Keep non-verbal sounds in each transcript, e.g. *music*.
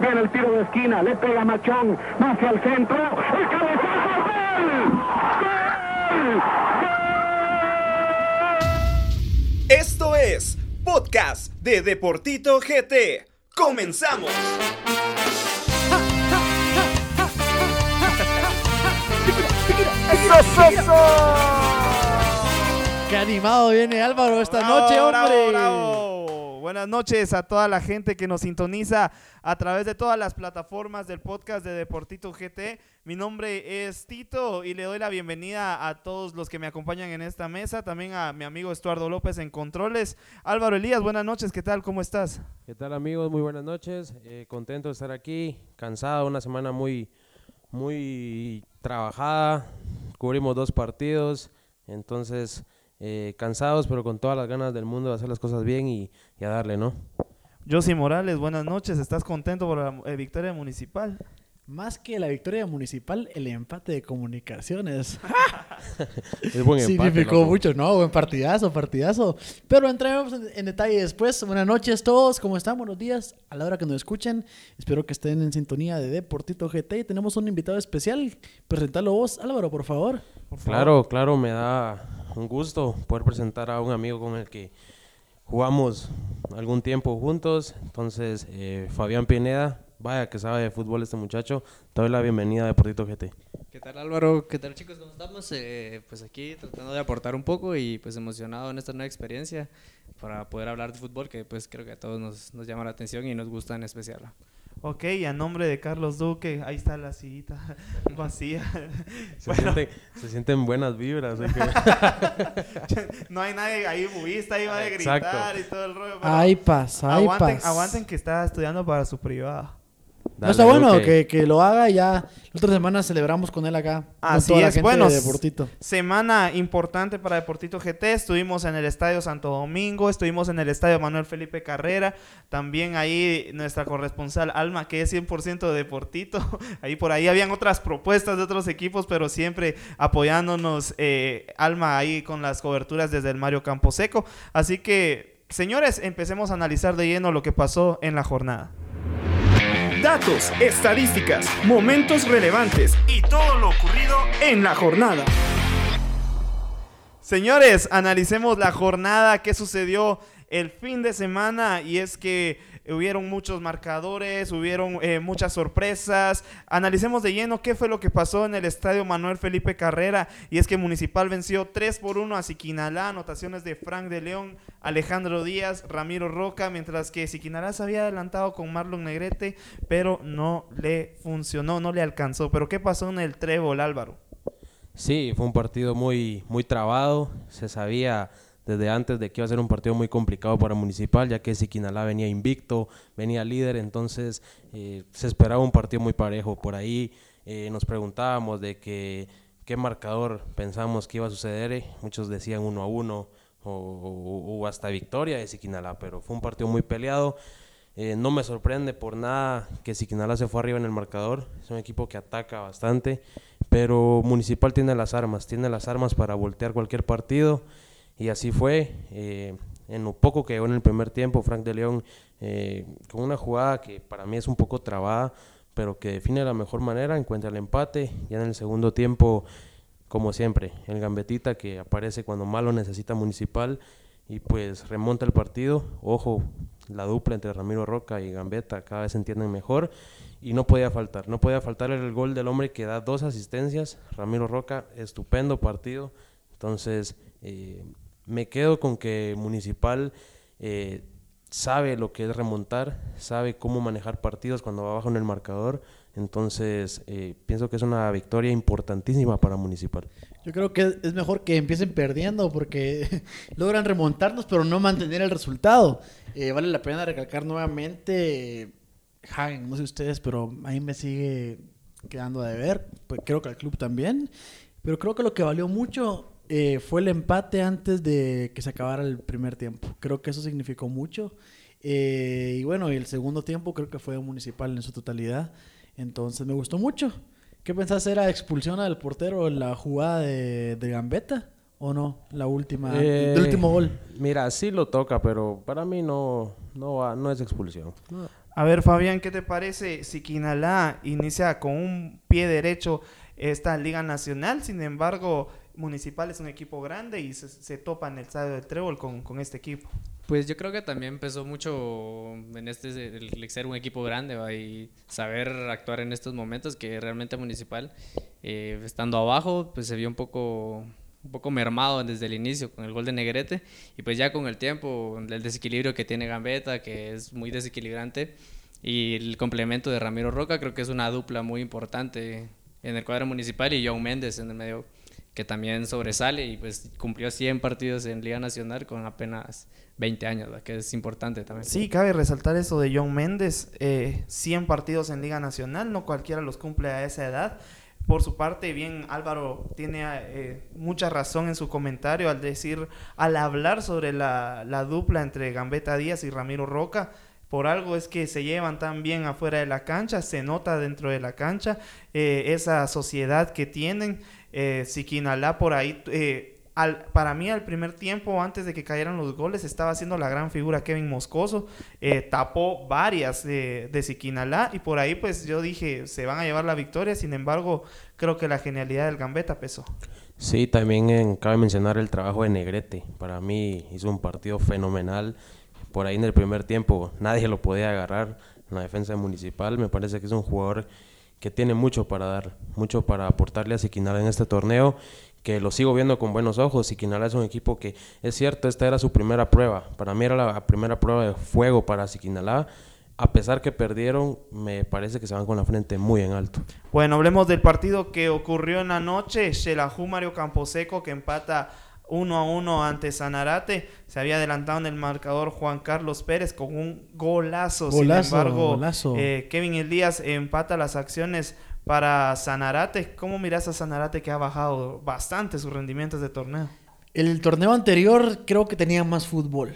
Viene el tiro de esquina, le pega Machón, va hacia el centro. ¡El cabezazo! ¡Gol! ¡Gol! Esto es Podcast de Deportito GT. ¡Comenzamos! Qué animado viene Álvaro esta Bravo, noche, bravo, hombre. bravo. Buenas noches a toda la gente que nos sintoniza a través de todas las plataformas del podcast de Deportito GT. Mi nombre es Tito y le doy la bienvenida a todos los que me acompañan en esta mesa, también a mi amigo Estuardo López en Controles. Álvaro Elías, buenas noches, ¿qué tal? ¿Cómo estás? ¿Qué tal amigos? Muy buenas noches. Eh, contento de estar aquí. Cansado, una semana muy, muy trabajada. Cubrimos dos partidos. Entonces, eh, cansados, pero con todas las ganas del mundo de hacer las cosas bien y, a darle, ¿no? Josy Morales, buenas noches. ¿Estás contento por la eh, victoria municipal? Más que la victoria municipal, el empate de comunicaciones. *laughs* Es buen empate, Significó loco. mucho, ¿no? Buen partidazo, partidazo. Pero entraremos en, en detalle después. Buenas noches todos, ¿cómo están? Buenos días a la hora que nos escuchen. Espero que estén en sintonía de Deportito GT. Y tenemos un invitado especial. Presentalo vos, Álvaro, por favor. Por favor. Claro, claro, me da un gusto poder presentar a un amigo con el que jugamos algún tiempo juntos. Entonces, eh, Fabián Pineda, vaya que sabe de fútbol este muchacho. Te doy la bienvenida a Deportito GT. ¿Qué tal Álvaro? ¿Qué tal chicos? ¿Cómo estamos? Eh, pues aquí tratando de aportar un poco y pues emocionado en esta nueva experiencia para poder hablar de fútbol que pues creo que a todos nos, nos llama la atención y nos gusta en especial. Ok, y a nombre de Carlos Duque, ahí está la sillita *laughs* vacía. Se, Bueno. siente- se sienten buenas vibras. que- *laughs* no hay nadie ahí budista, ahí va a gritar y todo el rollo. pero Ay, pasa, ay, aguanten, pasa. aguanten que está estudiando para su privada. No está bueno que, que lo haga y ya. La otra semana celebramos con él acá. con Así la es, gente bueno, de Deportito. Semana importante para Deportito GT. Estuvimos en el Estadio Santo Domingo, estuvimos en el Estadio Manuel Felipe Carrera. También ahí nuestra corresponsal Alma, que es 100% de Deportito. *laughs* Ahí por ahí habían otras propuestas de otros equipos, pero siempre apoyándonos eh, Alma ahí con las coberturas desde el Mario Camposeco. Así que, señores, empecemos a analizar de lleno lo que pasó en la jornada. Datos, estadísticas, momentos relevantes y todo lo ocurrido en la jornada. Señores, analicemos la jornada que sucedió el fin de semana y es que hubieron muchos marcadores, hubieron eh, muchas sorpresas. Analicemos de lleno qué fue lo que pasó en el estadio Manuel Felipe Carrera y es que Municipal venció 3 por 1 a Siquinalá, anotaciones de Frank de León, Alejandro Díaz, Ramiro Roca, mientras que Siquinalá se había adelantado con Marlon Negrete, pero no le funcionó, no le alcanzó. Pero ¿qué pasó en el trébol, Álvaro? Sí, fue un partido muy, muy trabado. Se sabía desde antes de que iba a ser un partido muy complicado para Municipal, ya que Siquinalá venía invicto, venía líder, entonces eh, se esperaba un partido muy parejo. Por ahí eh, nos preguntábamos de que, qué marcador pensamos que iba a suceder. eh. Muchos decían uno a uno o, o- o hasta victoria de Siquinalá, pero fue un partido muy peleado. Eh, no me sorprende por nada que Siquinalá se fue arriba en el marcador. Es un equipo que ataca bastante, pero Municipal tiene las armas, tiene las armas para voltear cualquier partido. Y así fue. eh, en lo poco que llegó en el primer tiempo, Frank de León, eh, con una jugada que para mí es un poco trabada, pero que define de la mejor manera, encuentra el empate. Ya en el segundo tiempo, como siempre, el gambetita que aparece cuando malo necesita Municipal y pues remonta el partido. Ojo, la dupla entre Ramiro Roca y Gambetta cada vez se entienden mejor y no podía faltar, no podía faltar el gol del hombre que da dos asistencias, Ramiro Roca, estupendo partido. Entonces, eh, me quedo con que Municipal eh, sabe lo que es remontar, sabe cómo manejar partidos cuando va abajo en el marcador. Entonces, eh, pienso que es una victoria importantísima para Municipal. Yo creo que es mejor que empiecen perdiendo porque *laughs* logran remontarnos, pero no mantener el resultado. Eh, vale la pena recalcar nuevamente, Hagen, no sé ustedes, pero ahí me sigue quedando de ver. Pues creo que al club también. Pero creo que lo que valió mucho eh, fue el empate antes de que se acabara el primer tiempo. Creo que eso significó mucho. Eh, y bueno, y el segundo tiempo creo que fue municipal en su totalidad. Entonces me gustó mucho. ¿Qué pensás? ¿Era expulsión al portero en la jugada de, de Gambetta? ¿O no? La última, el último gol. Eh, Mira, sí lo toca, pero para mí no, no, va- no es expulsión. A ver, Fabián, ¿qué te parece si Quinalá inicia con un pie derecho esta Liga Nacional? Sin embargo, Municipal es un equipo grande y se, se topa en el estadio del Trébol con, con este equipo. Pues yo creo que también empezó mucho en este el, el ser un equipo grande ¿va? y saber actuar en estos momentos que realmente Municipal, eh, estando abajo, pues se vio un poco un poco mermado desde el inicio con el gol de Negrete y pues ya con el tiempo, el desequilibrio que tiene Gambetta, que es muy desequilibrante, y el complemento de Ramiro Roca, creo que es una dupla muy importante en el cuadro municipal y John Méndez en el medio que también sobresale y pues cumplió 100 partidos en Liga Nacional con apenas 20 años, que es importante también. Sí, cabe resaltar eso de John Méndez, eh, 100 partidos en Liga Nacional, no cualquiera los cumple a esa edad. Por su parte, bien Álvaro tiene eh, mucha razón en su comentario al decir, al hablar sobre la, la dupla entre Gambetta Díaz y Ramiro Roca, por algo es que se llevan tan bien afuera de la cancha, se nota dentro de la cancha eh, esa sociedad que tienen. Eh, Siquinalá por ahí, eh, al, para mí al primer tiempo, antes de que cayeran los goles, estaba haciendo la gran figura Kevin Moscoso, eh, tapó varias de, Siquinalá y por ahí pues yo dije, se van a llevar la victoria, sin embargo, creo que la genialidad del Gambetta pesó. Sí, también cabe mencionar el trabajo de Negrete. Para mí hizo un partido fenomenal. Por ahí en el primer tiempo nadie lo podía agarrar en la defensa municipal. Me parece que es un jugador que tiene mucho para dar, mucho para aportarle a Siquinala en este torneo, que lo sigo viendo con buenos ojos. Siquinala es un equipo que, es cierto, esta era su primera prueba. Para mí era la primera prueba de fuego para Siquinala. A pesar que perdieron, me parece que se van con la frente muy en alto. Bueno, hablemos del partido que ocurrió en la noche. Xelajú Mario Camposeco que empata 1 a 1 ante Sanarate. Se había adelantado en el marcador Juan Carlos Pérez con un golazo. Golazo, Sin embargo, golazo. eh, Kevin Elías empata las acciones para Sanarate. ¿Cómo miras a Sanarate que ha bajado bastante sus rendimientos de torneo? El torneo anterior creo que tenía más fútbol.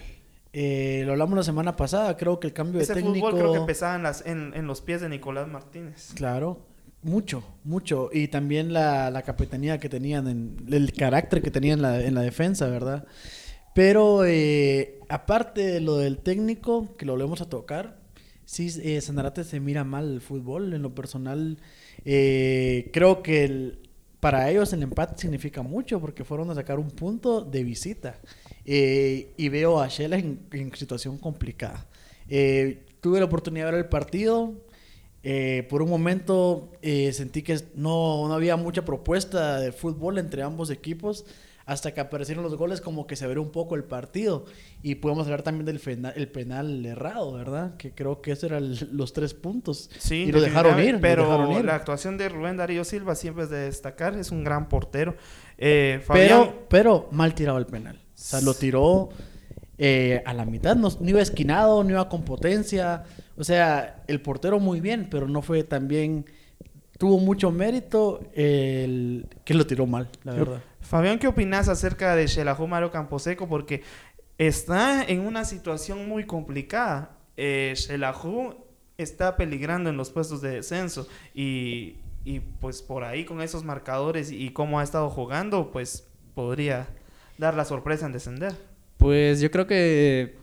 Eh, lo hablamos la semana pasada, creo que el cambio Ese de técnico... fútbol creo que pesaba en, las, en, en los pies de Nicolás Martínez. Claro, mucho, mucho. Y también la, la capitanía que tenían, en, el carácter que tenían en la, en la defensa, ¿verdad? Pero eh, aparte de lo del técnico, que lo volvemos a tocar, sí, eh, Sanarate se mira mal el fútbol. En lo personal, eh, creo que para ellos el empate significa mucho porque fueron a sacar un punto de visita. Eh, y veo a Shela en, en situación complicada. Eh, tuve la oportunidad de ver el partido. Eh, por un momento eh, sentí que no, no había mucha propuesta de fútbol entre ambos equipos. Hasta que aparecieron los goles, como que se abrió un poco el partido. Y podemos hablar también del fena- el penal errado, ¿verdad? Que creo que esos eran los tres puntos. Sí, y lo dejaron ir. lo Pero dejaron ir. la actuación de Rubén Darío Silva siempre es de destacar. Es un gran portero. Eh, Fabián, Pero, pero mal tirado el penal. O sea, lo tiró eh, a la mitad. No, no iba esquinado, no iba con potencia. O sea, el portero muy bien, pero no fue tan bien. Tuvo mucho mérito el que lo tiró mal, la verdad. Fabián, ¿qué opinas acerca de Xelajú Mario Camposeco? Porque está en una situación muy complicada. Eh, está peligrando en los puestos de descenso y, y, pues por ahí con esos marcadores y cómo ha estado jugando, pues podría dar la sorpresa en descender. Pues yo creo que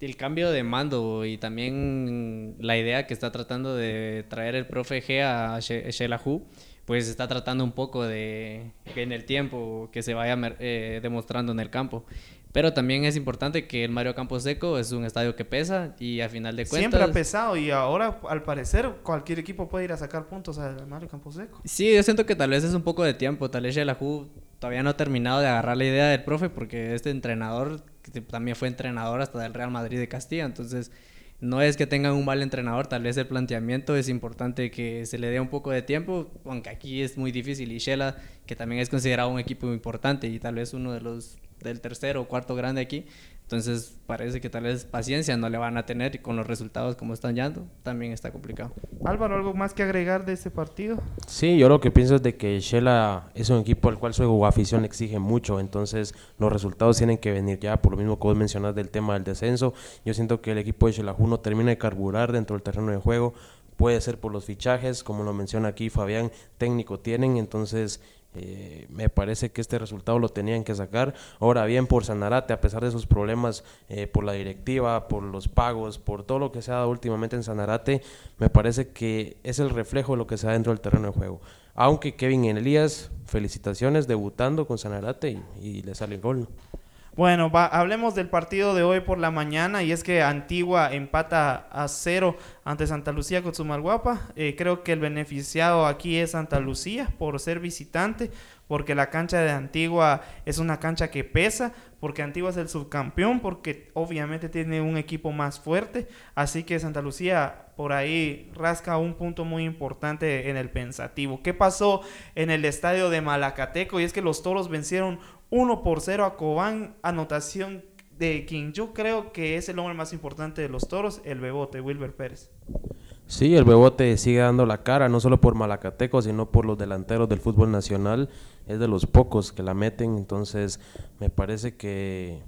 el cambio de mando y también la idea que está tratando de traer el profe G a She- Shelahu, pues está tratando un poco de que en el tiempo que se vaya eh, demostrando en el campo. Pero también es importante que el Mario Camposeco es un estadio que pesa y a final de cuentas... Siempre ha pesado y ahora al parecer cualquier equipo puede ir a sacar puntos al Mario Camposeco. Sí, yo siento que tal vez es un poco de tiempo. Tal vez Shelahu todavía no ha terminado de agarrar la idea del profe porque este entrenador también fue entrenador hasta del Real Madrid de Castilla. Entonces, no es que tengan un mal entrenador, tal vez el planteamiento es importante que se le dé un poco de tiempo, aunque aquí es muy difícil. Y Shela, que también es considerado un equipo importante y tal vez uno de los del tercero o cuarto grande aquí. Entonces parece que tal vez paciencia no le van a tener y con los resultados como están yendo también está complicado. Álvaro, ¿algo más que agregar de ese partido? Sí, yo lo que pienso es de que Shela es un equipo al cual su afición exige mucho, entonces los resultados tienen que venir ya, por lo mismo que vos mencionas del tema del descenso. Yo siento que el equipo de Xelajú no termina de carburar dentro del terreno de juego, puede ser por los fichajes, como lo menciona aquí Fabián, técnico tienen, entonces Eh, me parece que este resultado lo tenían que sacar. Ahora bien, por Sanarate, a pesar de sus problemas eh, por la directiva, por los pagos, por todo lo que se ha dado últimamente en Sanarate, me parece que es el reflejo de lo que se da dentro del terreno de juego. Aunque Kevin Elías, felicitaciones, debutando con Sanarate y, le sale el gol. Bueno, hablemos del partido de hoy por la mañana y es que Antigua empata a cero ante Santa Lucía con su Malguapa. Eh, creo que el beneficiado aquí es Santa Lucía por ser visitante, porque la cancha de Antigua es una cancha que pesa, porque Antigua es el subcampeón, porque obviamente tiene un equipo más fuerte, así que Santa Lucía por ahí rasca un punto muy importante en el pensativo. ¿Qué pasó en el estadio de Malacateco? Y es que los toros vencieron 1 por 0 a Cobán, anotación de quien yo creo que es el hombre más importante de los toros, el Bebote, Wilber Pérez. Sí, el Bebote sigue dando la cara, no solo por Malacateco, sino por los delanteros del fútbol nacional. Es de los pocos que la meten, entonces me parece que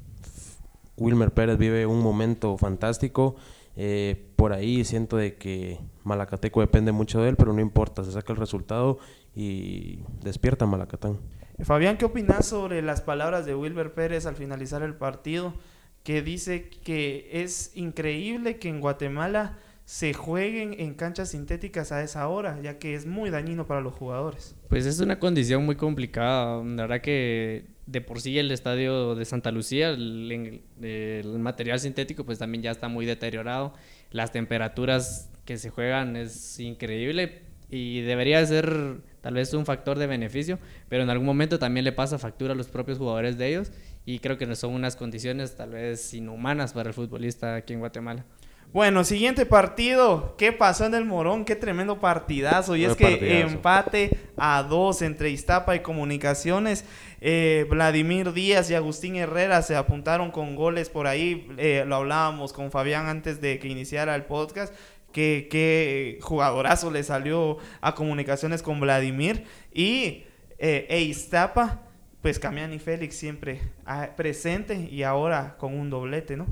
Wilmer Pérez vive un momento fantástico. Eh, por ahí siento de que Malacateco depende mucho de él, pero no importa, se saca el resultado y despierta Malacatán. Fabián, ¿qué opinas sobre las palabras de Wilber Pérez al finalizar el partido? Que dice que es increíble que en Guatemala se jueguen en canchas sintéticas a esa hora, ya que es muy dañino para los jugadores. Pues es una condición muy complicada. La verdad que de por sí el estadio de Santa Lucía, el, el, material sintético, pues también ya está muy deteriorado. Las temperaturas que se juegan es increíble y debería ser tal vez un factor de beneficio, pero en algún momento también le pasa factura a los propios jugadores de ellos y creo que son unas condiciones tal vez inhumanas para el futbolista aquí en Guatemala. Bueno, siguiente partido. ¿Qué pasó en el Morón? Qué tremendo partidazo. Y es que empate a dos entre Iztapa y Comunicaciones. Eh, Vladimir Díaz y Agustín Herrera se apuntaron con goles por ahí. Eh, lo hablábamos con Fabián antes de que iniciara el podcast qué, jugadorazo le salió a comunicaciones con Vladimir. Y eh, Eistapa, pues Camiani Félix siempre ah, presente y ahora con un doblete, ¿no?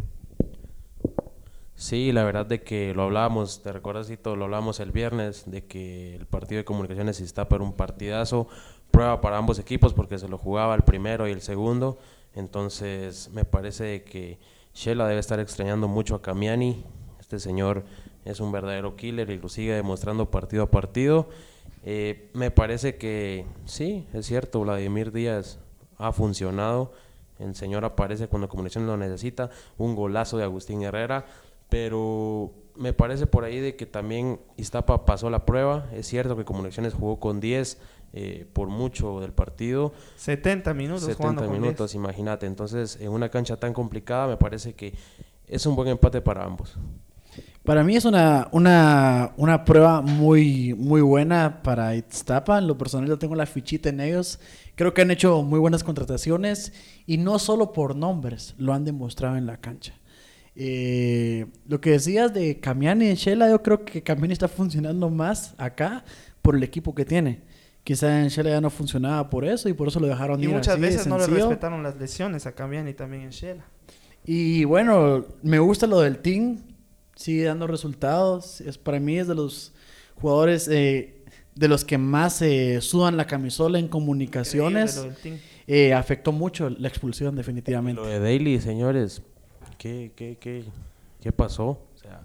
Sí, la verdad de que lo hablábamos, te recuerdas, lo hablábamos el viernes, de que el partido de comunicaciones está por un partidazo, prueba para ambos equipos porque se lo jugaba el primero y el segundo, entonces me parece que Shela debe estar extrañando mucho a Camiani, este señor es un verdadero killer y lo sigue demostrando partido a partido. Eh, me parece que sí, es cierto, Vladimir Díaz ha funcionado. El señor aparece cuando Comunicaciones lo necesita. Un golazo de Agustín Herrera. Pero me parece por ahí de que también Iztapa pasó la prueba. Es cierto que Comunicaciones jugó con 10 eh, por mucho del partido. 70 minutos. 70 minutos, imagínate. Entonces, en una cancha tan complicada, me parece que es un buen empate para ambos. Para mí es una, una, una, prueba muy, muy buena para Iztapa. En lo personal yo tengo la fichita en ellos. Creo que han hecho muy buenas contrataciones y no solo por nombres, lo han demostrado en la cancha. Eh, lo que decías de Camiani y Shela, yo creo que Camiani está funcionando más acá por el equipo que tiene. Quizá en Shela ya no funcionaba por eso y por eso lo dejaron y muchas veces no le respetaron las lesiones a Camiani también en Shela. Y bueno, me gusta lo del team sigue dando resultados. Es, para mí es de los jugadores eh, de los que más eh, sudan la camisola en comunicaciones. Eh, afectó mucho la expulsión, definitivamente. Lo de Daily, señores, ¿qué, qué, qué, qué pasó? O sea,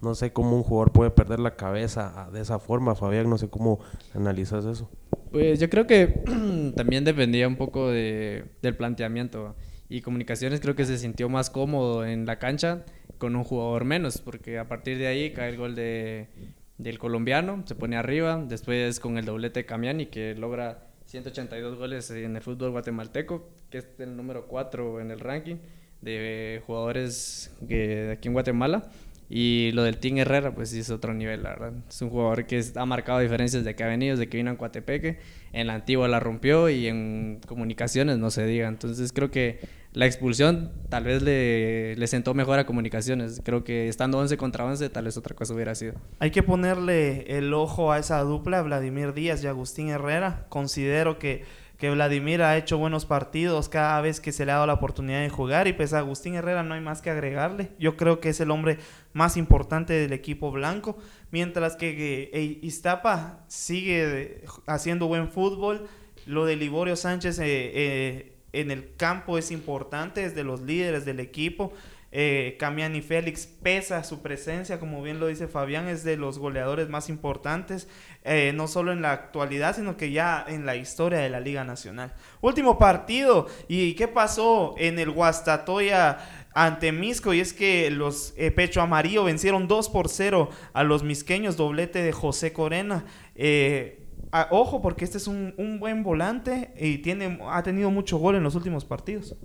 no sé cómo un jugador puede perder la cabeza ah, de esa forma, Fabián. No sé cómo analizas eso. Pues yo creo que *clears throat* también dependía un poco de, del planteamiento. Y Comunicaciones creo que se sintió más cómodo en la cancha con un jugador menos, porque a partir de ahí cae el gol de, del colombiano, se pone arriba, después con el doblete de Camiani que logra 182 goles en el fútbol guatemalteco, que es el número 4 en el ranking de jugadores que aquí en Guatemala. Y lo del Team Herrera, pues sí es otro nivel, la verdad. Es un jugador que ha marcado diferencias de que ha venido, desde que vino en Coatepeque. En la antigua la rompió y en comunicaciones no se diga. Entonces creo que la expulsión tal vez le, le sentó mejor a comunicaciones. Creo que estando 11 contra 11 tal vez otra cosa hubiera sido. Hay que ponerle el ojo a esa dupla, Vladimir Díaz y Agustín Herrera. Considero que que Vladimir ha hecho buenos partidos cada vez que se le ha dado la oportunidad de jugar y pues a Agustín Herrera no hay más que agregarle. Yo creo que es el hombre más importante del equipo blanco, mientras que, Iztapa sigue haciendo buen fútbol, lo de Liborio Sánchez eh, eh, en el campo es importante, es de los líderes del equipo. Eh, Camiani Félix pesa su presencia, como bien lo dice Fabián, es de los goleadores más importantes, eh, no solo en la actualidad, sino que ya en la historia de la Liga Nacional. Último partido, ¿y qué pasó en el Guastatoya ante Misco? Y es que los eh, Pecho Amarillo vencieron 2 por 0 a los misqueños, doblete de José Corena. Eh, ojo, porque este es un, un buen volante y tiene, ha tenido mucho gol en los últimos partidos.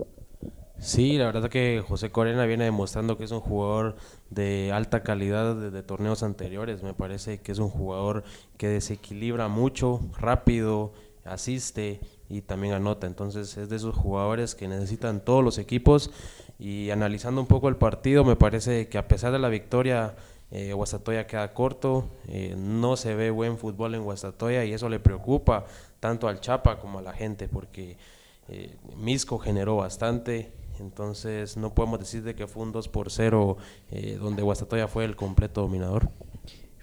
Sí, la verdad que José Corena viene demostrando que es un jugador de alta calidad de, de torneos anteriores. Me parece que es un jugador que desequilibra mucho, rápido, asiste y también anota. Entonces es de esos jugadores que necesitan todos los equipos. Y analizando un poco el partido, me parece que a pesar de la victoria, eh, Guastatoya queda corto. eh, no se ve buen fútbol en Guastatoya y eso le preocupa tanto al Chapa como a la gente porque eh, Misco generó bastante. Entonces no podemos decir de que fue un 2 por 0 eh, donde Guastatoya fue el completo dominador.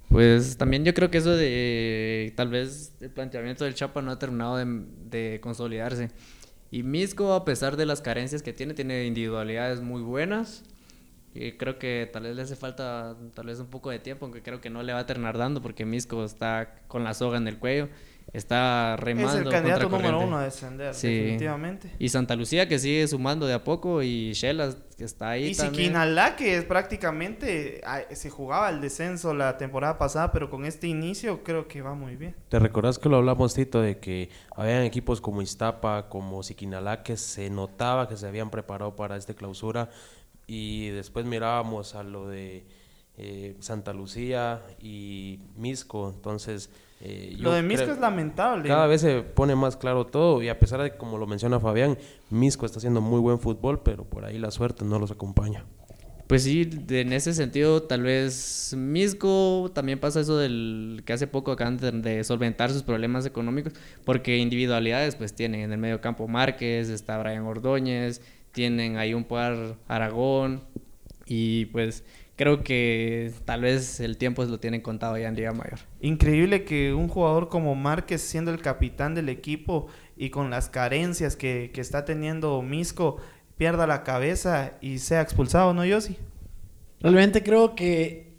Pues también yo creo que eso de tal vez el planteamiento del Chapa no ha terminado de, de consolidarse. Y Misco, a pesar de las carencias que tiene, tiene individualidades muy buenas. Y creo que tal vez le hace falta tal vez un poco de tiempo, aunque creo que no le va a terminar dando porque Misco está con la soga en el cuello, está remando. es el candidato número uno a descender, Sí. definitivamente. Y Santa Lucía que sigue sumando de a poco y Shelas que está ahí Y también. Siquinalá, que es prácticamente ah, se jugaba el descenso la temporada pasada, pero con este inicio creo que va muy bien. ¿Te recordás que lo hablamos, Tito, de que habían equipos como Iztapa, como Siquinalá, que se notaba que se habían preparado para esta clausura y después mirábamos a lo de eh, Santa Lucía y Misco, entonces... eh, Lo yo de Misco es lamentable. Cada vez se pone más claro todo y a pesar de que, como lo menciona Fabián, Misco está haciendo muy buen fútbol, pero por ahí la suerte no los acompaña. Pues sí, de- en ese sentido, tal vez Misco también pasa eso del que hace poco acaban de, de solventar sus problemas económicos, porque individualidades pues tienen en el medio campo Márquez, está Brian Ordóñez, tienen ahí un par Aragón, y pues creo que tal vez el tiempo lo tienen contado ya en Liga Mayor. Increíble que un jugador como Márquez, siendo el capitán del equipo y con las carencias que, que está teniendo Misco, pierda la cabeza y sea expulsado, ¿no, Yossi? Realmente creo que.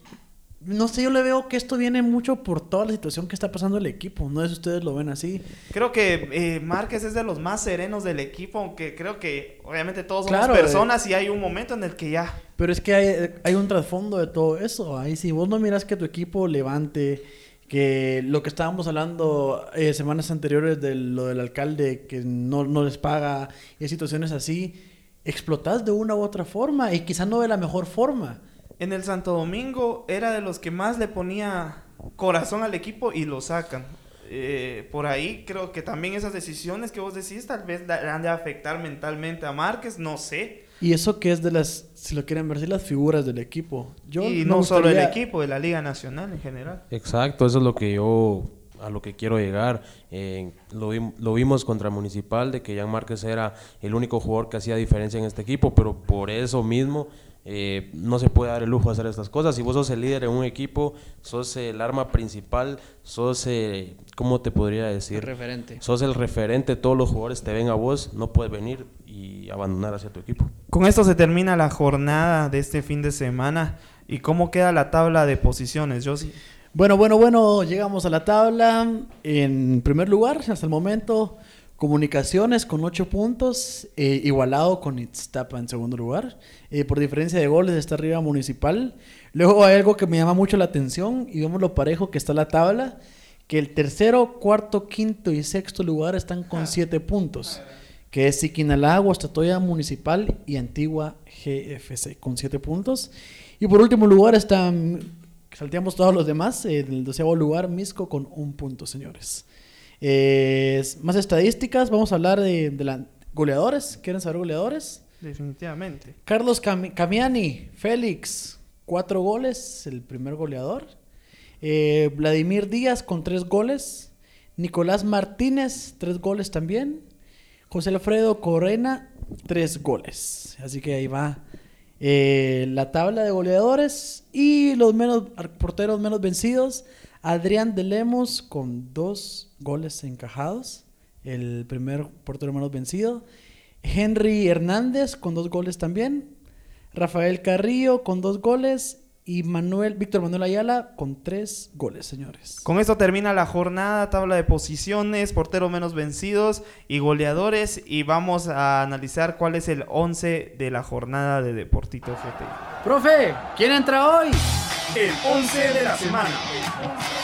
No sé, yo le veo que esto viene mucho por toda la situación que está pasando el equipo. No sé si ustedes lo ven así. Creo que eh, Márquez es de los más serenos del equipo, aunque creo que obviamente todos somos Claro, personas y hay un momento en el que ya Pero es que hay, hay un trasfondo de todo eso. Ahí si vos no miras que tu equipo levante, que lo que estábamos hablando eh, semanas anteriores de lo del alcalde que no, no les paga y situaciones así, explotás de una u otra forma y quizás no de la mejor forma. En el Santo Domingo era de los que más le ponía corazón al equipo y lo sacan. Eh, por ahí creo que también esas decisiones que vos decís tal vez la- han de afectar mentalmente a Márquez, no sé. Y eso que es de las, si lo quieren ver, sí, las figuras del equipo. Yo y no solo el equipo, de la Liga Nacional en general. Exacto, eso es lo que yo a lo que quiero llegar. Eh, lo, vi- lo vimos contra Municipal de que Jan Márquez era el único jugador que hacía diferencia en este equipo, pero por eso mismo eh, no se puede dar el lujo de hacer estas cosas. Si vos sos el líder en un equipo, sos el arma principal, sos, eh, ¿cómo te podría decir? referente. Sos el referente, todos los jugadores te ven a vos, no puedes venir y abandonar hacia tu equipo. Con esto se termina la jornada de este fin de semana. ¿Y cómo queda la tabla de posiciones, Josie? Bueno, bueno, bueno, llegamos a la tabla. En primer lugar, hasta el momento, Comunicaciones con 8 puntos, eh, igualado con Itztapa en segundo lugar. Eh, por diferencia de goles está arriba Municipal. Luego hay algo que me llama mucho la atención y vemos lo parejo que está la tabla, que el tercero, cuarto, quinto y sexto lugar están con 7 puntos, que es Siquinalá, Guastatoya Municipal y Antigua GFC con 7 puntos. Y por último lugar están Salteamos todos los demás. En el doceavo lugar, Misco con un punto, señores. Eh, más estadísticas. Vamos a hablar de, de la- goleadores. ¿Quieren saber goleadores? Definitivamente. Carlos Cami- Camiani, Félix, cuatro goles, el primer goleador. Eh, Vladimir Díaz con tres goles. Nicolás Martínez, tres goles también. José Alfredo Corena, tres goles. Así que ahí va eh, la tabla de goleadores. Y los menos porteros menos vencidos. Adrián de Lemos con dos goles encajados. el primer portero menos vencido. Henry Hernández con dos goles también. Rafael Carrillo con dos goles. Y Manuel, Víctor Manuel Ayala con tres goles, señores. Con esto termina la jornada, tabla de posiciones, portero menos vencidos y goleadores. Y vamos a analizar cuál es el 11 de la jornada de Deportito GT. Profe, ¿quién entra hoy? El 11 de la semana.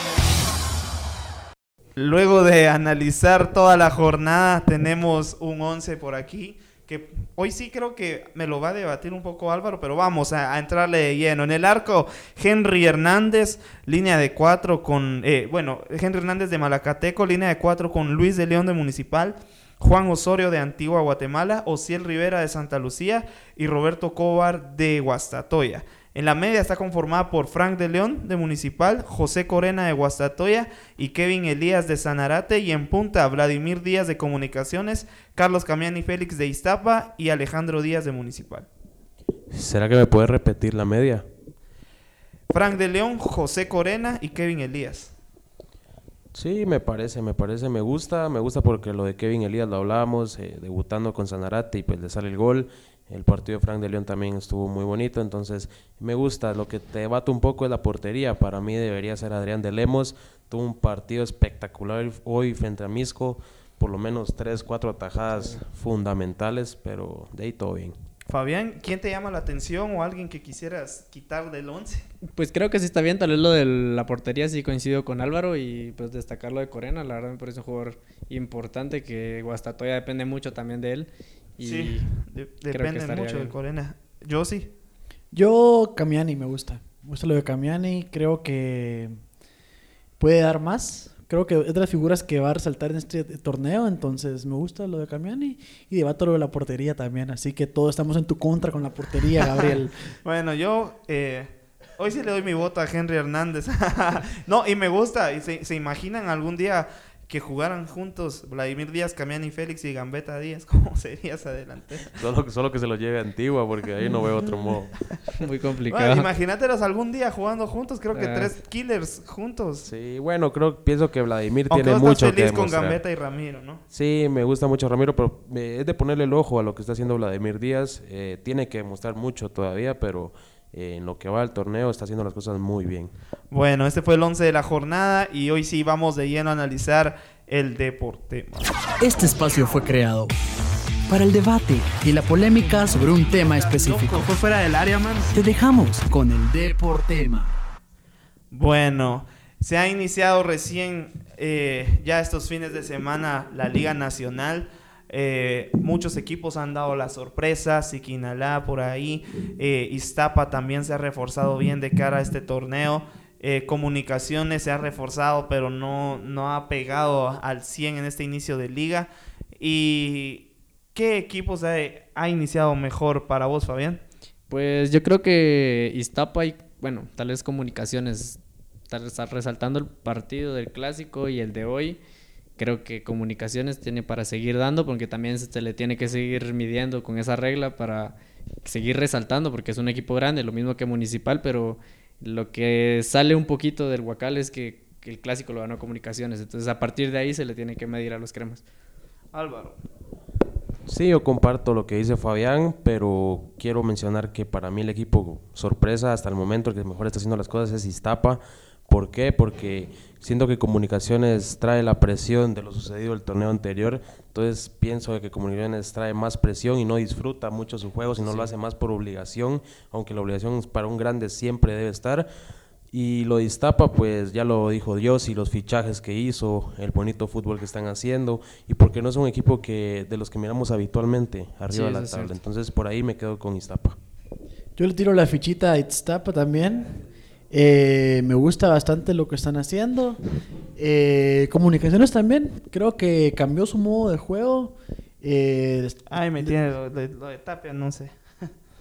Luego de analizar toda la jornada, tenemos un 11 por aquí. Que hoy sí creo que me lo va a debatir un poco Álvaro, pero vamos a, entrarle de lleno. En el arco, Henry Hernández, línea de 4 con. eh, bueno, Henry Hernández de Malacateco, línea de 4 con Luis de León de Municipal. Juan Osorio de Antigua Guatemala, Ociel Rivera de Santa Lucía y Roberto Cobar de Guastatoya. En la media está conformada por Frank de León de Municipal, José Corena de Guastatoya y Kevin Elías de Sanarate. Y en punta, Vladimir Díaz de Comunicaciones, Carlos Camiani Félix de Iztapa y Alejandro Díaz de Municipal. ¿Será que me puedes repetir la media? Frank de León, José Corena y Kevin Elías. Sí, me parece, me parece, me gusta, me gusta porque lo de Kevin Elías lo hablábamos, eh, debutando con Sanarate y pues le sale el gol. El partido de Frank de León también estuvo muy bonito, entonces me gusta. Lo que te debato un poco es la portería. Para mí debería ser Adrián de Lemos. Tuvo un partido espectacular hoy frente a Misco, por lo menos tres, cuatro atajadas fundamentales, pero de ahí todo bien. Fabián, ¿quién te llama la atención o alguien que quisieras quitar del 11? Pues creo que sí está bien, tal vez lo de la portería sí coincido con Álvaro y pues destacar lo de Corena, la verdad me parece un jugador importante que Guastatoya depende mucho también de él. Y sí, de- depende mucho de. Corena. Yo sí. Yo, Camiani, me gusta. Me gusta lo de Camiani. Creo que puede dar más. Creo que es de las figuras que va a resaltar en este torneo. Entonces, me gusta lo de Camiani. Y debato lo de la portería también. Así que todos estamos en tu contra con la portería, Gabriel. *laughs* Bueno, yo eh, hoy sí le doy mi voto a Henry Hernández. *laughs* no, y me gusta. Y se, se imaginan algún día que jugaran juntos Vladimir Díaz, Camiani Félix y Gambetta Díaz. *laughs* ¿Cómo sería esa delantera? Solo, que- solo que se lo lleve a Antigua, porque ahí no veo otro modo. *laughs* muy Bueno, complicado. imagínatelos algún día jugando juntos. Creo que Ah. tres killers juntos. Sí, bueno, creo, pienso que Vladimir Aunque tiene vos estás mucho que feliz con demostrar. Gambetta y Ramiro, ¿no? Sí, me gusta mucho Ramiro, pero eh, es de ponerle el ojo a lo que está haciendo Vladimir Díaz. Eh, tiene que demostrar mucho todavía, pero eh, en lo que va al torneo está haciendo las cosas muy bien. Bueno, este fue el 11 de la jornada y hoy sí vamos de lleno a analizar el deporte. Este espacio fue creado para el debate y la polémica sobre un tema específico. Fue fuera del área, man. Te dejamos con el Deportema. Bueno, se ha iniciado recién eh, ya estos fines de semana la Liga Nacional. Eh, muchos equipos han dado la sorpresa, Siquinalá por ahí, eh, Iztapa también se ha reforzado bien de cara a este torneo. Eh, comunicaciones se ha reforzado, pero no, no ha pegado al 100 en este inicio de liga. ¿Y qué equipos ha, ha iniciado mejor para vos, Fabián? Pues yo creo que Iztapa y, bueno, tal vez Comunicaciones, tal vez está resaltando el partido del clásico y el de hoy. Creo que Comunicaciones tiene para seguir dando, porque también se le tiene que seguir midiendo con esa regla para seguir resaltando, porque es un equipo grande, lo mismo que Municipal, pero lo que sale un poquito del Huacal es que, que el clásico lo ganó Comunicaciones. Entonces a partir de ahí se le tiene que medir a los cremas. Álvaro. Sí, yo comparto lo que dice Fabián, pero quiero mencionar que para mí el equipo sorpresa hasta el momento, el que mejor está haciendo las cosas es Iztapa. ¿Por qué? Porque siento que Comunicaciones trae la presión de lo sucedido el torneo anterior, entonces pienso que Comunicaciones trae más presión y no disfruta mucho su juego, sino lo hace más por obligación, aunque la obligación para un grande siempre debe estar. Y lo de Iztapa, pues ya lo dijo Dios y los fichajes que hizo, el bonito fútbol que están haciendo, y porque no es un equipo que de los que miramos habitualmente arriba Sí, de la tabla. Entonces por ahí me quedo con Iztapa. Yo le tiro la fichita a Itztapa también. Eh, me gusta bastante lo que están haciendo. Eh, comunicaciones también. Creo que cambió su modo de juego. Eh, Ay, me tiene lo de, lo de Tapia, no sé.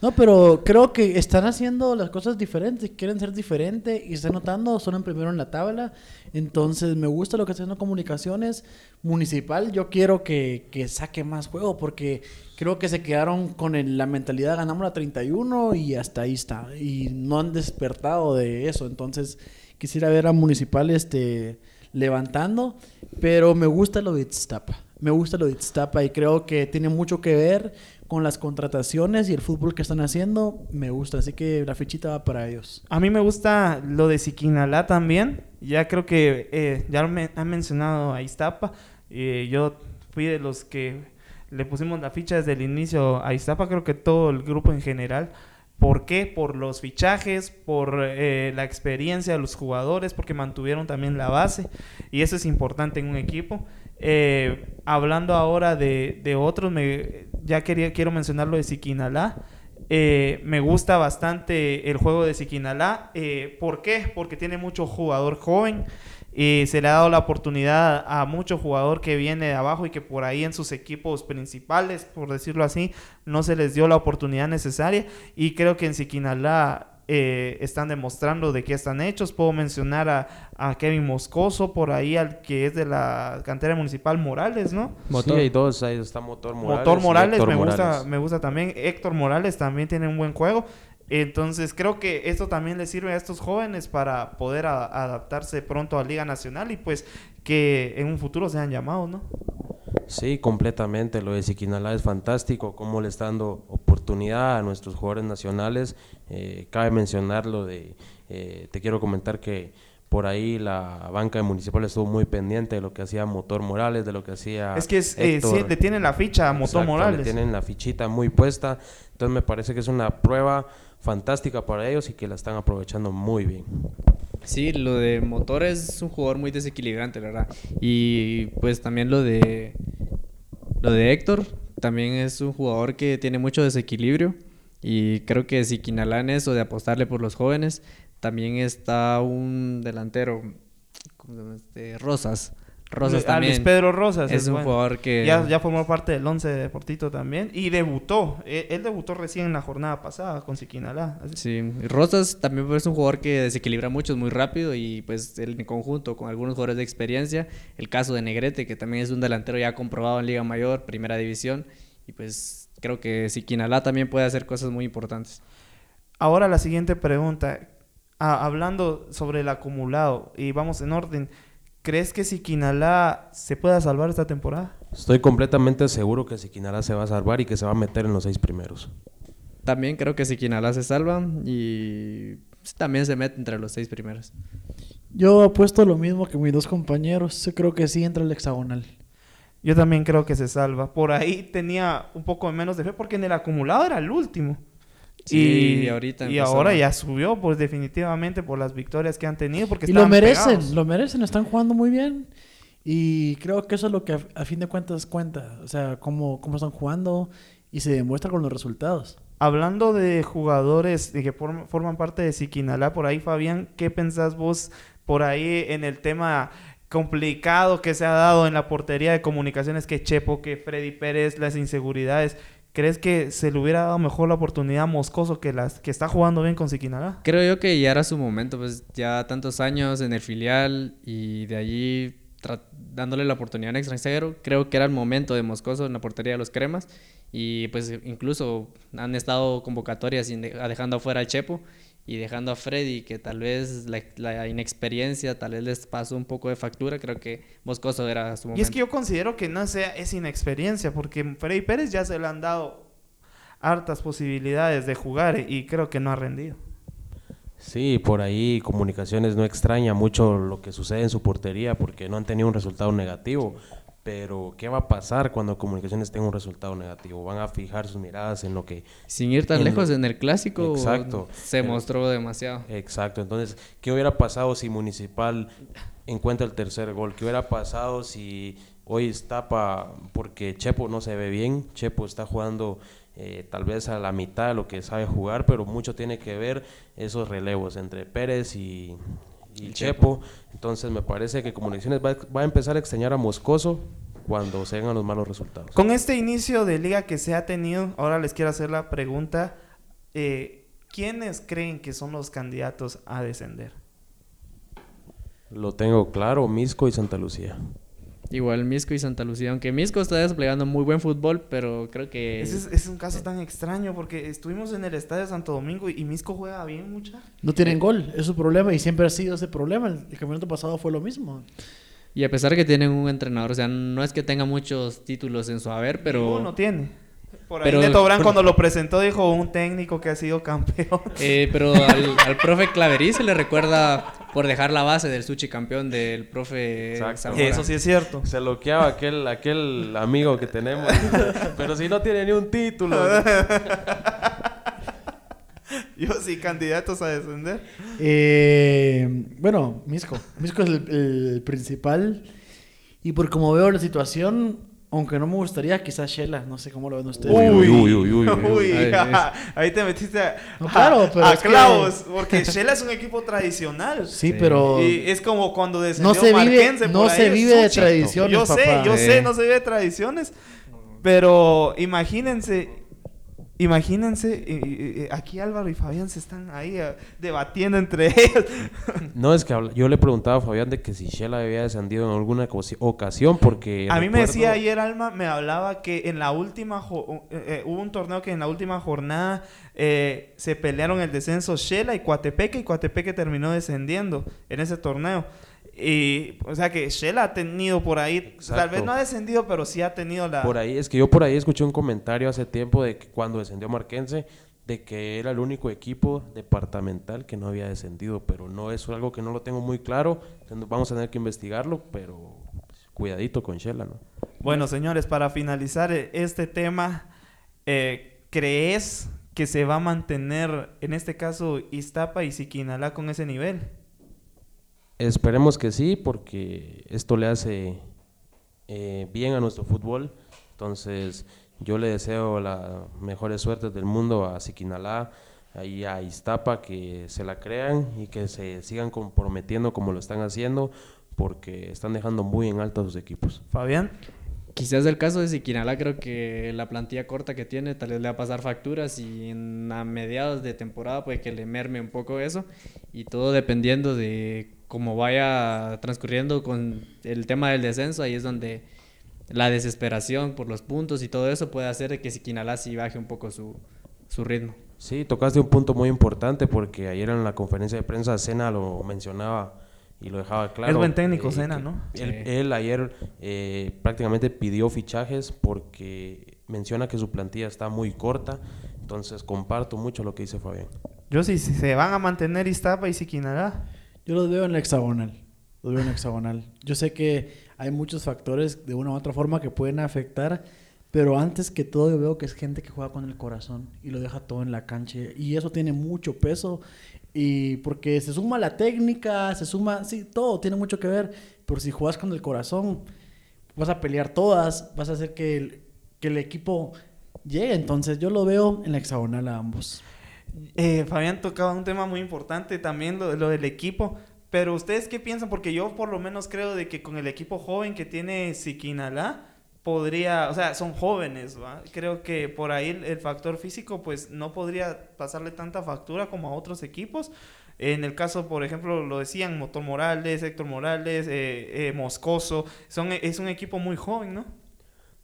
No, pero creo que están haciendo las cosas diferentes. Quieren ser diferentes y se está notando. Son en primero en la tabla. Entonces me gusta lo que está haciendo comunicaciones. Municipal, yo quiero que, que saque más juego porque creo que se quedaron con el- la mentalidad ganamos la 31 y hasta ahí está. Y no han despertado de eso. Entonces quisiera ver a Municipal este, levantando. Pero me gusta lo de Iztapa. Me gusta lo de Iztapa y creo que tiene mucho que ver con las contrataciones y el fútbol que están haciendo. Me gusta, así que la fichita va para ellos. A mí me gusta lo de Siquinalá también. Ya creo que eh, ya han mencionado a Iztapa. Eh, yo fui de los que le pusimos la ficha desde el inicio a Iztapa. Creo que todo el grupo en general. ¿Por qué? Por los fichajes, por eh, la experiencia de los jugadores, porque mantuvieron también la base. Y eso es importante en un equipo. Eh, hablando ahora de, de otros, me, ya quería, quiero mencionar lo de Siquinalá. Eh, me gusta bastante el juego de Siquinalá. Eh, ¿Por qué? Porque tiene mucho jugador joven. Y se le ha dado la oportunidad a mucho jugador que viene de abajo y que por ahí en sus equipos principales, por decirlo así, no se les dio la oportunidad necesaria. Y creo que en Siquinalá eh, están demostrando de qué están hechos. Puedo mencionar a, a, Kevin Moscoso, por ahí al que es de la cantera municipal Morales, ¿no? Motor. Sí, hay dos, ahí está Motor Morales. Motor Morales, me, Morales. Gusta, me gusta también. Héctor Morales también tiene un buen juego. Entonces creo que esto también le sirve a estos jóvenes para poder a, adaptarse pronto a Liga Nacional y pues que en un futuro sean llamados, ¿no? Sí, completamente. Lo de Siquinalá es fantástico, cómo le está dando oportunidad a nuestros jugadores nacionales. Eh, cabe mencionar lo de, eh, te quiero comentar que por ahí la banca de municipal estuvo muy pendiente de lo que hacía Motor Morales, de lo que hacía. Es que es, eh, sí, le tienen la ficha a Motor Exacto, Morales. Le tienen la fichita muy puesta. Entonces me parece que es una prueba fantástica para ellos y que la están aprovechando muy bien. Sí, lo de Motor es un jugador muy desequilibrante, la verdad. Y pues también lo de lo de Héctor también es un jugador que tiene mucho desequilibrio y creo que si Quinalá en eso de apostarle por los jóvenes, también está un delantero ¿cómo se llama este? Rosas. Rosas Ah, también. Luis Pedro Rosas es, un bueno. jugador que Ya, ya formó parte del 11 de Deportito también y debutó. Eh, Él, debutó recién en la jornada pasada con Siquinalá. Sí, Rosas también es un jugador que desequilibra mucho, es muy rápido y pues él en conjunto con algunos jugadores de experiencia, el caso de Negrete que también es un delantero ya comprobado en Liga Mayor, Primera División y pues creo que Siquinalá también puede hacer cosas muy importantes. Ahora la siguiente pregunta. Ah, hablando sobre el acumulado y vamos en orden. ¿Crees que Siquinalá se pueda salvar esta temporada? Estoy completamente seguro que Siquinalá se va a salvar y que se va a meter en los seis primeros. También creo que Siquinalá se salva y también se mete entre los seis primeros. Yo apuesto lo mismo que mis dos compañeros. Yo creo que sí entra el hexagonal. Yo también creo que se salva. Por ahí tenía un poco menos de fe porque en el acumulado era el último. Sí, y ahorita y ahora ya subió, pues definitivamente por las victorias que han tenido. Porque Y lo merecen, pegados. lo merecen, están jugando muy bien. Y creo que eso es lo que a, a fin de cuentas cuenta. O sea, cómo, cómo están jugando y se demuestra con los resultados. Hablando de jugadores de que form- forman parte de Siquinalá, por ahí, Fabián, ¿qué pensás vos por ahí en el tema complicado que se ha dado en la portería de comunicaciones que Chepo, que Freddy Pérez, las inseguridades? ¿Crees que se le hubiera dado mejor la oportunidad a Moscoso que las que está jugando bien con Siquinalá? Creo yo que ya era su momento, pues ya tantos años en el filial y de allí dándole la oportunidad a un extranjero. Creo que era el momento de Moscoso en la portería de los Cremas y pues incluso han estado convocatorias dejando afuera al Chepo y dejando a Freddy, que tal vez la, la inexperiencia tal vez les pasó un poco de factura. Creo que Moscoso era su momento. Y es que yo considero que no sea es inexperiencia, porque Freddy Pérez ya se le han dado hartas posibilidades de jugar y creo que no ha rendido. Sí, por ahí Comunicaciones no extraña mucho lo que sucede en su portería porque no han tenido un resultado negativo. Pero, ¿qué va a pasar cuando Comunicaciones tenga un resultado negativo? Van a fijar sus miradas en lo que... Sin ir tan en lo- lejos, en el clásico Exacto. se El- mostró demasiado. Exacto. Entonces, ¿qué hubiera pasado si Municipal encuentra el tercer gol? ¿Qué hubiera pasado si hoy tapa porque Chepo no se ve bien? Chepo está jugando eh, tal vez a la mitad de lo que sabe jugar, pero mucho tiene que ver esos relevos entre Pérez y, y Chepo. Entonces, me parece que Comunicaciones va, va a empezar a extrañar a Moscoso cuando se vengan los malos resultados. Con este inicio de liga que se ha tenido, ahora les quiero hacer la pregunta, eh, ¿quiénes creen que son los candidatos a descender? Lo tengo claro, Misco y Santa Lucía. Igual Misco y Santa Lucía, aunque Misco está desplegando muy buen fútbol, pero creo que Ese es, es un caso tan extraño porque estuvimos en el estadio Santo Domingo y Misco juega bien mucha. No tienen gol, es su problema y siempre ha sido ese problema. El, el campeonato pasado fue lo mismo. Y a pesar de que tienen un entrenador, o sea, no es que tenga muchos títulos en su haber, pero... Uno tiene. Por ahí Pero- Neto Brand cuando lo presentó dijo un técnico que ha sido campeón. Eh, pero al, al profe Claverí se le recuerda por dejar la base del sushi campeón del profe. Eso sí es cierto. Se loqueaba aquel, aquel amigo que tenemos. *laughs* Pero si no tiene ni un título. *laughs* Yo sí, candidatos a descender. Eh, bueno, Misco. Misco es el, el principal. Y por como veo la situación, aunque no me gustaría, quizás Shela. No sé cómo lo ven ustedes. Uy, uy, uy, uy, uy. Uy, Ay, ja, *laughs* ahí te metiste a, No, claro, pero a es que- clavos. Porque Shela es un equipo tradicional. Sí, pero Y es como cuando descendió no se vive, no se vive de tradiciones, Yo sé, yo Eh. sé, no se vive de tradiciones. Pero imagínense, imagínense, y- y- y aquí Álvaro y Fabián se están ahí eh, debatiendo entre *laughs* ellos. No, es que yo le preguntaba a Fabián de que si Shela había descendido en alguna ocasión porque... A mí me decía ayer Alma, me hablaba que en la última, jo- eh, eh, hubo un torneo que en la última jornada eh, se pelearon el descenso Shela y Coatepeque y Coatepeque terminó descendiendo en ese torneo. Y, o sea que Shela ha tenido por ahí, tal vez no ha descendido, pero sí ha tenido la... Por ahí, es que yo por ahí escuché un comentario hace tiempo de que cuando descendió Marquense, de que era el único equipo departamental que no había descendido, pero no es algo que no lo tengo muy claro, vamos a tener que investigarlo, pero cuidadito con Shela, ¿no? Bueno, señores, para finalizar eh, este tema, eh, ¿crees que se va a mantener, en este caso, Iztapa y Siquinalá con ese nivel? Esperemos que sí, porque esto le hace eh, bien a nuestro fútbol. Entonces, yo le deseo las mejores suertes del mundo a Siquinalá y a Iztapa, que se la crean y que se sigan comprometiendo como lo están haciendo, porque están dejando muy en alto a sus equipos. Fabián. Quizás el caso de Siquinalá, creo que la plantilla corta que tiene tal vez le va a pasar facturas y en, a mediados de temporada puede que le merme un poco eso y todo dependiendo de cómo vaya transcurriendo con el tema del descenso, ahí es donde la desesperación por los puntos y todo eso puede hacer que Siquinalá sí baje un poco su, su ritmo. Sí, tocaste un punto muy importante porque ayer en la conferencia de prensa Sena lo mencionaba y lo dejaba claro. Es buen técnico, Sena, que ¿no? Él, Sí. él ayer eh, prácticamente pidió fichajes porque menciona que su plantilla está muy corta, entonces comparto mucho lo que dice Fabián. Yo sí, si se van a mantener Iztapa y Siquinalá. Yo los veo en la hexagonal. Los veo en la hexagonal. Yo sé que hay muchos factores de una u otra forma que pueden afectar, pero antes que todo yo veo que es gente que juega con el corazón y lo deja todo en la cancha. Y eso tiene mucho peso. Y porque se suma la técnica, se suma, sí, todo tiene mucho que ver. Pero si juegas con el corazón, vas a pelear todas, vas a hacer que el, que el equipo llegue. Entonces yo lo veo en la hexagonal a ambos. Eh, Fabián tocaba un tema muy importante también, lo, del equipo. Pero ustedes qué piensan? Porque yo por lo menos creo de que con el equipo joven que tiene Siquinalá podría, o sea, son jóvenes, ¿va? Creo que por ahí el, factor físico pues no podría pasarle tanta factura como a otros equipos. En el caso, por ejemplo, lo decían Motor Morales, Héctor Morales, eh, eh, Moscoso, son, es un equipo muy joven, ¿no?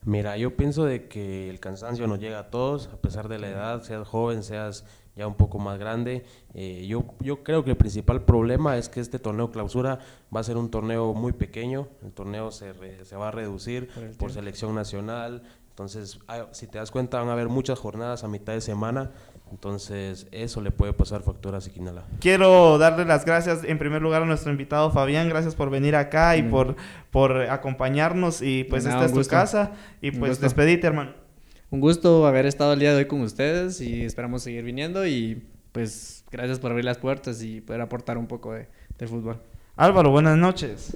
Mira, yo pienso de que el cansancio nos llega a todos, a pesar de la edad, seas joven, seas ya un poco más grande. Eh, yo, yo creo que el principal problema es que este torneo clausura va a ser un torneo muy pequeño, el torneo se, re- se va a reducir por, selección nacional, entonces ah, si te das cuenta van a haber muchas jornadas a mitad de semana, entonces eso le puede pasar factura a Siquinala. Quiero darle las gracias en primer lugar a nuestro invitado Fabián, gracias por venir acá y por, por acompañarnos. Y pues esta es tu casa. Y pues despedite hermano. Un gusto haber estado el día de hoy con ustedes y esperamos seguir viniendo y pues gracias por abrir las puertas y poder aportar un poco de, del fútbol. Álvaro, buenas noches.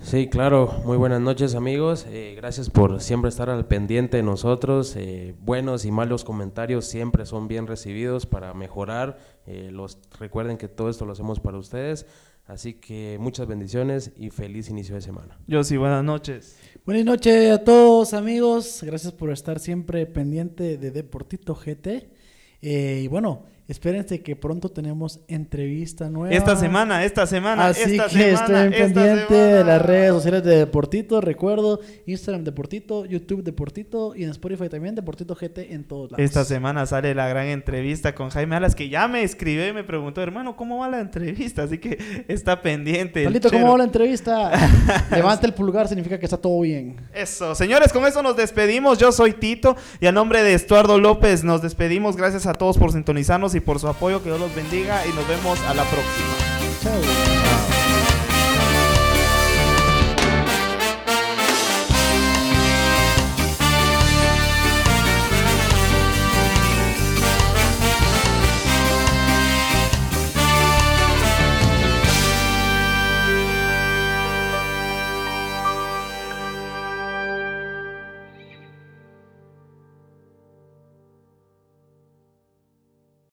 Sí, claro. Muy buenas noches, amigos. Eh, gracias por siempre estar al pendiente de nosotros. Eh, buenos y malos comentarios siempre son bien recibidos para mejorar. Eh, los recuerden que todo esto lo hacemos para ustedes. Así que muchas bendiciones y feliz inicio de semana. Yo sí, buenas noches. Buenas noches a todos amigos, gracias por estar siempre pendiente de Deportito GT. Eh, y bueno, Espérense que pronto tenemos entrevista nueva. Esta semana, esta semana, Así esta que semana, estén pendientes de las redes sociales de Deportito. Recuerdo, Instagram Deportito, YouTube Deportito y en Spotify también Deportito GT en todos lados. Esta semana sale la gran entrevista con Jaime Alas, que ya me escribió y me preguntó, hermano, ¿cómo va la entrevista? Así que está pendiente. Palito, ¿cómo va la entrevista? *laughs* Levanta el pulgar, significa que está todo bien. Eso, señores, con eso nos despedimos. Yo soy Tito y a nombre de Estuardo López nos despedimos. Gracias a todos por sintonizarnos y por su apoyo. Que Dios los bendiga y nos vemos a la próxima. Chao.